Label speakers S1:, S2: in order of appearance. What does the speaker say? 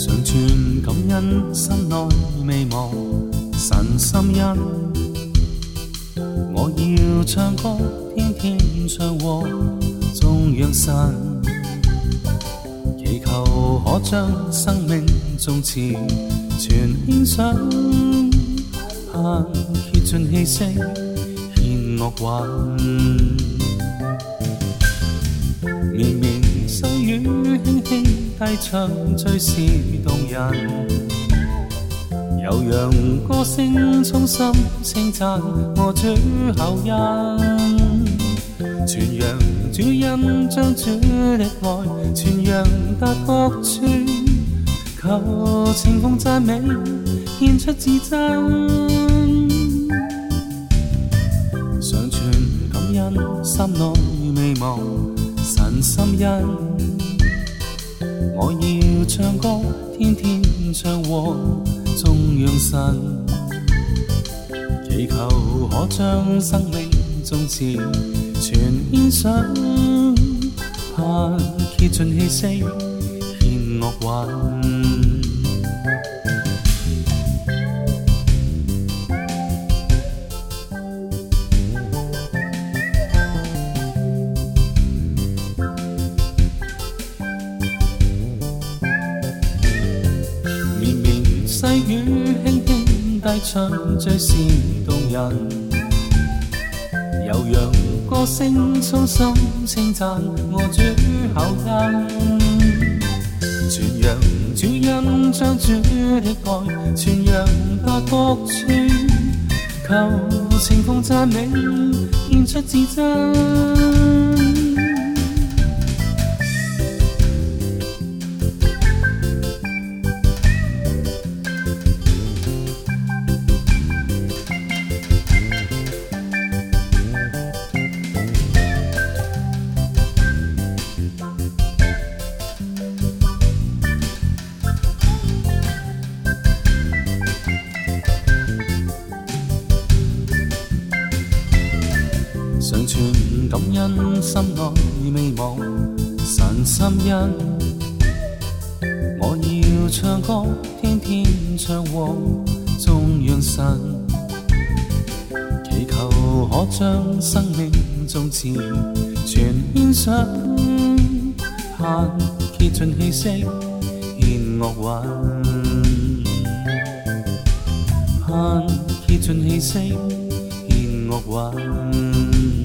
S1: 常存感恩，心内未忘神心恩。我要唱歌，天天唱和中央神，祈求可将生命尽赐全献上，盼竭尽气息献乐韵。低唱最是動人。悠揚歌聲衷心稱讚我主厚恩，傳揚主恩將主的愛傳揚達各處，求情奉讚美獻出至真，常存感恩心內未忘神心恩。我要唱歌，天天唱和，中央神，祈求可将生命宗旨全献上，盼竭尽气息，欠乐还。细雨轻轻，低唱最是动人。悠扬歌声，衷心称赞我主口音。传扬主恩，将主的爱传扬八角村，求情奉赞美，献出至真。感恩心內未忘神心恩。我要唱歌，天天唱和頌揚神，祈求可將生命從前全獻上，盼竭盡氣息獻樂韻，盼竭盡氣息獻樂韻。